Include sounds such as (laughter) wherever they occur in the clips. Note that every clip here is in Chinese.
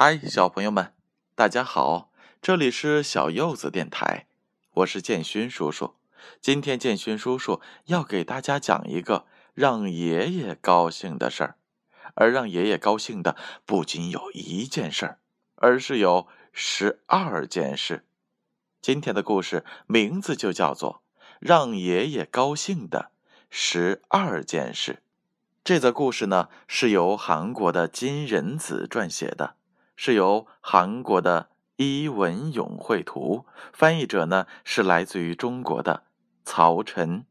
嗨，小朋友们，大家好！这里是小柚子电台，我是建勋叔叔。今天建勋叔叔要给大家讲一个让爷爷高兴的事儿，而让爷爷高兴的不仅有一件事儿，而是有十二件事。今天的故事名字就叫做《让爷爷高兴的十二件事》。这则故事呢，是由韩国的金仁子撰写的，是由韩国的伊文勇绘图，翻译者呢是来自于中国的曹晨，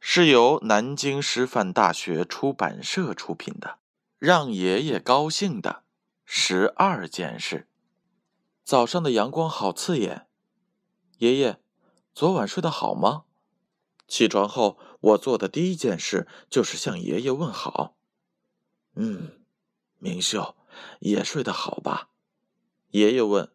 是由南京师范大学出版社出品的《让爷爷高兴的十二件事》。早上的阳光好刺眼，爷爷，昨晚睡得好吗？起床后。我做的第一件事就是向爷爷问好。嗯，明秀也睡得好吧？爷爷问。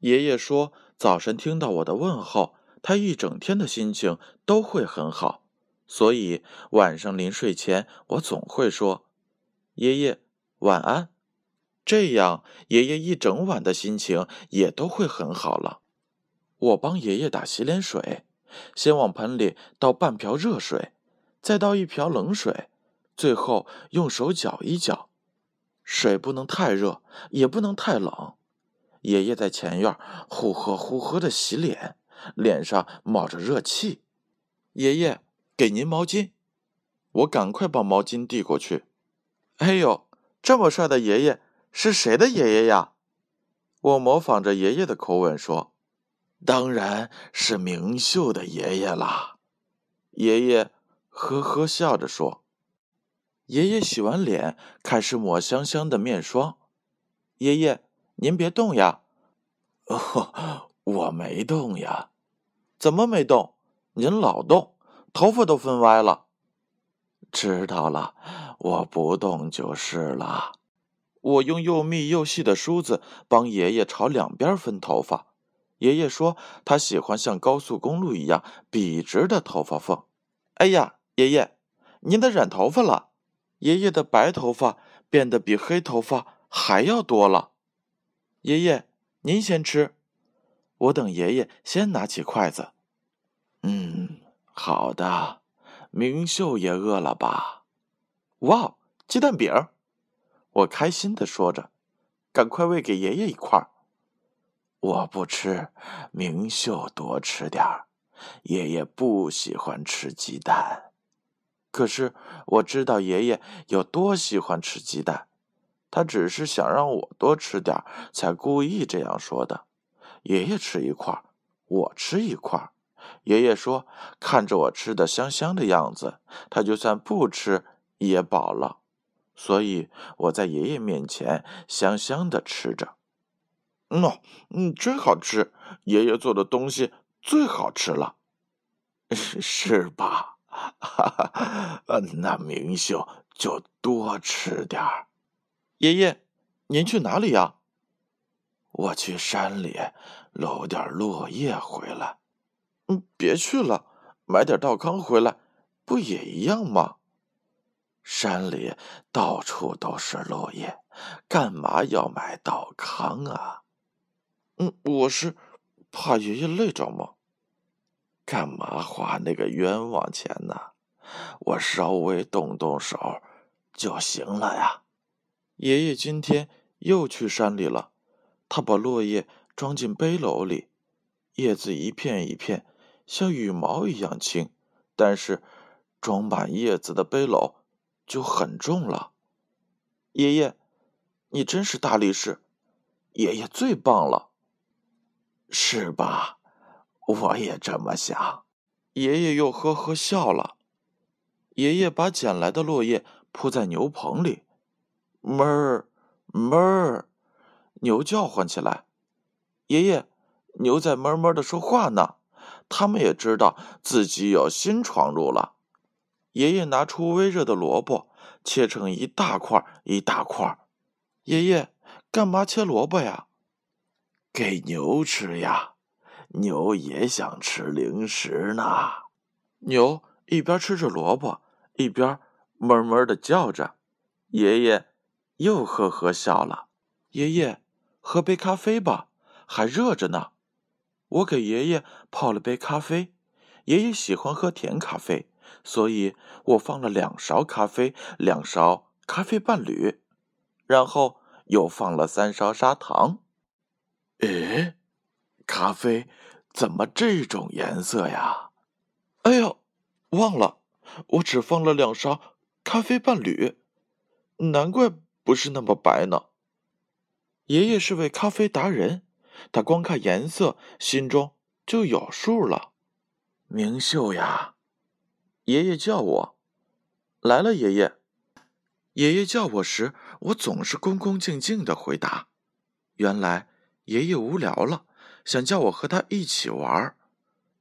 爷爷说：“早晨听到我的问候，他一整天的心情都会很好。所以晚上临睡前，我总会说：‘爷爷晚安。’这样，爷爷一整晚的心情也都会很好了。我帮爷爷打洗脸水。”先往盆里倒半瓢热水，再倒一瓢冷水，最后用手搅一搅。水不能太热，也不能太冷。爷爷在前院呼喝呼喝的洗脸，脸上冒着热气。爷爷，给您毛巾。我赶快把毛巾递过去。哎呦，这么帅的爷爷是谁的爷爷呀？我模仿着爷爷的口吻说。当然是明秀的爷爷啦，爷爷呵呵笑着说。爷爷洗完脸，开始抹香香的面霜。爷爷，您别动呀。哦，我没动呀。怎么没动？您老动，头发都分歪了。知道了，我不动就是了。我用又密又细的梳子帮爷爷朝两边分头发。爷爷说：“他喜欢像高速公路一样笔直的头发缝。”哎呀，爷爷，您的染头发了！爷爷的白头发变得比黑头发还要多了。爷爷，您先吃，我等爷爷先拿起筷子。嗯，好的。明秀也饿了吧？哇，鸡蛋饼！我开心的说着，赶快喂给爷爷一块儿。我不吃，明秀多吃点儿。爷爷不喜欢吃鸡蛋，可是我知道爷爷有多喜欢吃鸡蛋，他只是想让我多吃点，才故意这样说的。爷爷吃一块，我吃一块。爷爷说：“看着我吃的香香的样子，他就算不吃也饱了。”所以我在爷爷面前香香的吃着。喏，嗯，真好吃！爷爷做的东西最好吃了，(laughs) 是吧？哈 (laughs) 哈，那明秀就多吃点儿。爷爷，您去哪里呀？我去山里搂点落叶回来。嗯，别去了，买点稻糠回来，不也一样吗？山里到处都是落叶，干嘛要买稻糠啊？嗯，我是怕爷爷累着嘛。干嘛花那个冤枉钱呢？我稍微动动手就行了呀。爷爷今天又去山里了，他把落叶装进背篓里，叶子一片一片，像羽毛一样轻，但是装满叶子的背篓就很重了。爷爷，你真是大力士，爷爷最棒了。是吧？我也这么想。爷爷又呵呵笑了。爷爷把捡来的落叶铺在牛棚里，哞儿哞儿，牛叫唤起来。爷爷，牛在哞哞的说话呢。他们也知道自己有新闯入了。爷爷拿出微热的萝卜，切成一大块一大块。爷爷，干嘛切萝卜呀？给牛吃呀，牛也想吃零食呢。牛一边吃着萝卜，一边哞哞的叫着。爷爷又呵呵笑了。爷爷，喝杯咖啡吧，还热着呢。我给爷爷泡了杯咖啡，爷爷喜欢喝甜咖啡，所以我放了两勺咖啡，两勺咖啡伴侣，然后又放了三勺砂糖。诶，咖啡怎么这种颜色呀？哎呦，忘了，我只放了两勺咖啡伴侣，难怪不是那么白呢。爷爷是位咖啡达人，他光看颜色，心中就有数了。明秀呀，爷爷叫我来了。爷爷，爷爷叫我时，我总是恭恭敬敬的回答。原来爷爷无聊了，想叫我和他一起玩儿。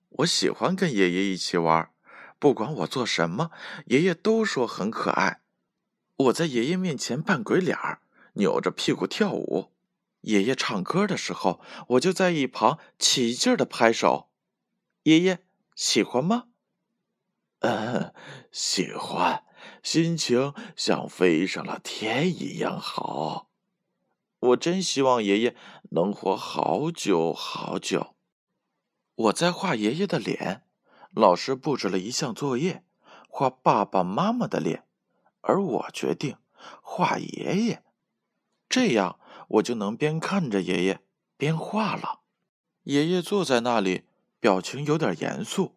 我喜欢跟爷爷一起玩儿，不管我做什么，爷爷都说很可爱。我在爷爷面前扮鬼脸儿，扭着屁股跳舞。爷爷唱歌的时候，我就在一旁起劲的拍手。爷爷喜欢吗？嗯，(laughs) 喜欢，心情像飞上了天一样好。我真希望爷爷能活好久好久。我在画爷爷的脸，老师布置了一项作业，画爸爸妈妈的脸，而我决定画爷爷，这样。我就能边看着爷爷边画了。爷爷坐在那里，表情有点严肃。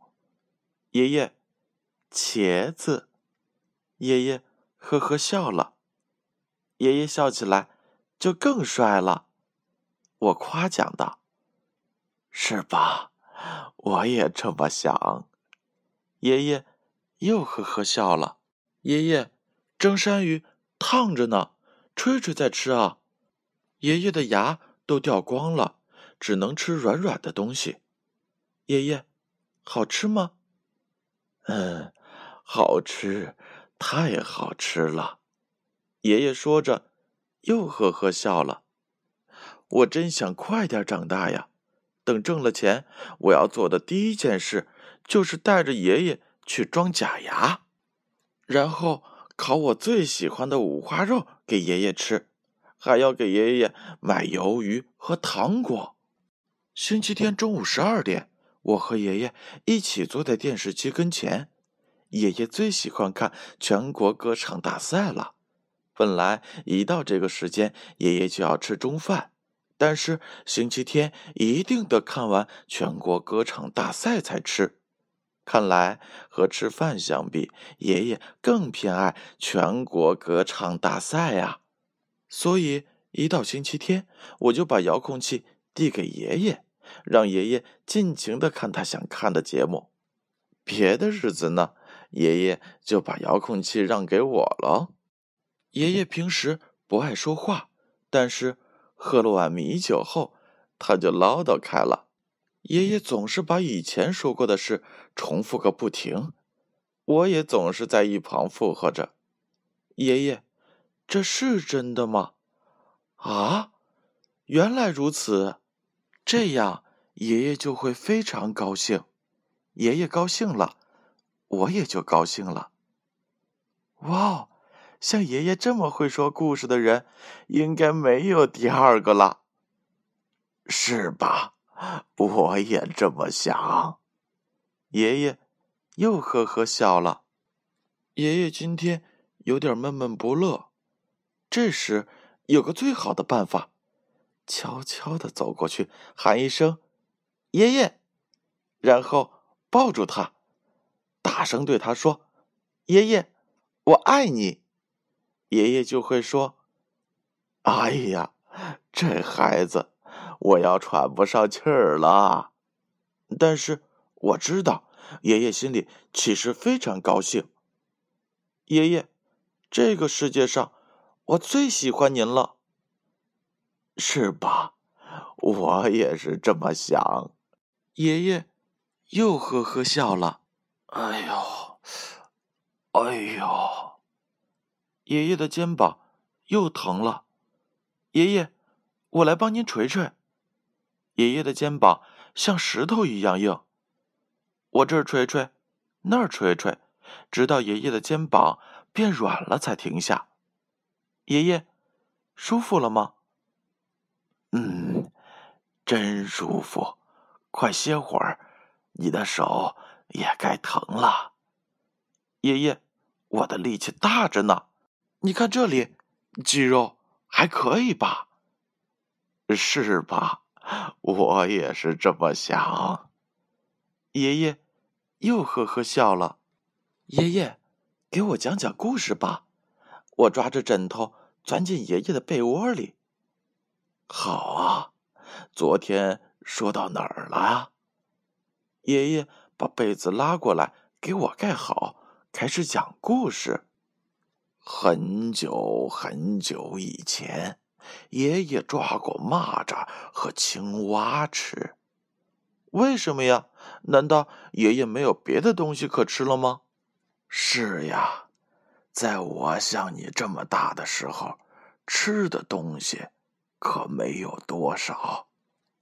爷爷，茄子。爷爷呵呵笑了。爷爷笑起来就更帅了。我夸奖道：“是吧？我也这么想。”爷爷又呵呵笑了。爷爷，蒸山鱼烫着呢，吹吹再吃啊。爷爷的牙都掉光了，只能吃软软的东西。爷爷，好吃吗？嗯，好吃，太好吃了。爷爷说着，又呵呵笑了。我真想快点长大呀！等挣了钱，我要做的第一件事就是带着爷爷去装假牙，然后烤我最喜欢的五花肉给爷爷吃。还要给爷爷买鱿鱼和糖果。星期天中午十二点，我和爷爷一起坐在电视机跟前。爷爷最喜欢看全国歌唱大赛了。本来一到这个时间，爷爷就要吃中饭，但是星期天一定得看完全国歌唱大赛才吃。看来和吃饭相比，爷爷更偏爱全国歌唱大赛呀。所以，一到星期天，我就把遥控器递给爷爷，让爷爷尽情的看他想看的节目。别的日子呢，爷爷就把遥控器让给我了。爷爷平时不爱说话，但是喝了碗米酒后，他就唠叨开了。爷爷总是把以前说过的事重复个不停，我也总是在一旁附和着。爷爷。这是真的吗？啊，原来如此，这样爷爷就会非常高兴。爷爷高兴了，我也就高兴了。哇，像爷爷这么会说故事的人，应该没有第二个了，是吧？我也这么想。爷爷又呵呵笑了。爷爷今天有点闷闷不乐。这时，有个最好的办法，悄悄的走过去，喊一声“爷爷”，然后抱住他，大声对他说：“爷爷，我爱你。”爷爷就会说：“哎呀，这孩子，我要喘不上气儿了。”但是我知道，爷爷心里其实非常高兴。爷爷，这个世界上。我最喜欢您了，是吧？我也是这么想。爷爷又呵呵笑了。哎呦，哎呦，爷爷的肩膀又疼了。爷爷，我来帮您捶捶。爷爷的肩膀像石头一样硬，我这儿捶捶，那儿捶捶，直到爷爷的肩膀变软了才停下。爷爷，舒服了吗？嗯。真舒服。快歇会儿，你的手也该疼了。爷爷，我的力气大着呢，你看这里，肌肉还可以吧？是吧？我也是这么想。爷爷又呵呵笑了。爷爷，给我讲讲故事吧。我抓着枕头钻进爷爷的被窝里。好啊，昨天说到哪儿了？爷爷把被子拉过来给我盖好，开始讲故事。很久很久以前。爷爷抓过蚂蚱和青蛙吃，为什么呀？难道爷爷没有别的东西可吃了吗？是呀，在我像你这么大的时候，吃的东西可没有多少。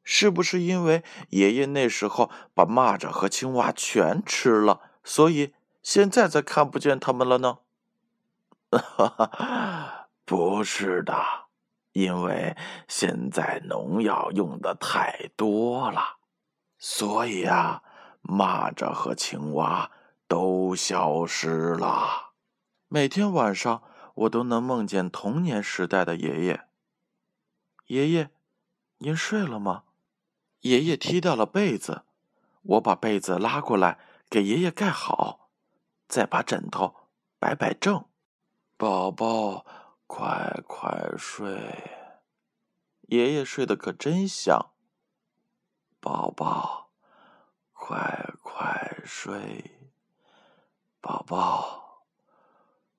是不是因为爷爷那时候把蚂蚱和青蛙全吃了，所以现在才看不见它们了呢？哈哈，不是的。因为现在农药用的太多了，所以啊，蚂蚱和青蛙都消失了。每天晚上，我都能梦见童年时代的爷爷。爷爷，您睡了吗？爷爷踢掉了被子，我把被子拉过来给爷爷盖好，再把枕头摆摆正。宝宝。快快睡，爷爷睡得可真香。宝宝，快快睡，宝宝，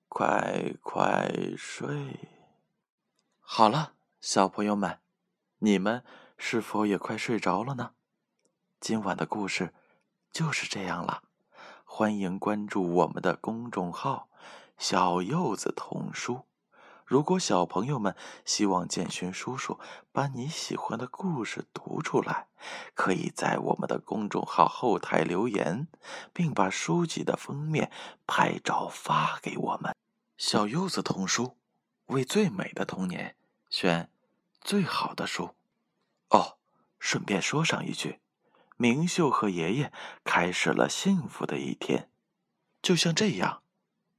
快快睡。好了，小朋友们，你们是否也快睡着了呢？今晚的故事就是这样了。欢迎关注我们的公众号“小柚子童书”。如果小朋友们希望建勋叔叔把你喜欢的故事读出来，可以在我们的公众号后台留言，并把书籍的封面拍照发给我们。小柚子童书，为最美的童年选最好的书。哦，顺便说上一句，明秀和爷爷开始了幸福的一天，就像这样，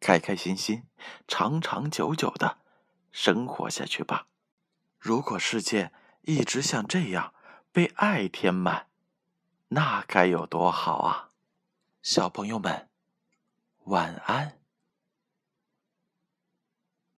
开开心心，长长久久的。生活下去吧。如果世界一直像这样被爱填满，那该有多好啊！小朋友们，晚安。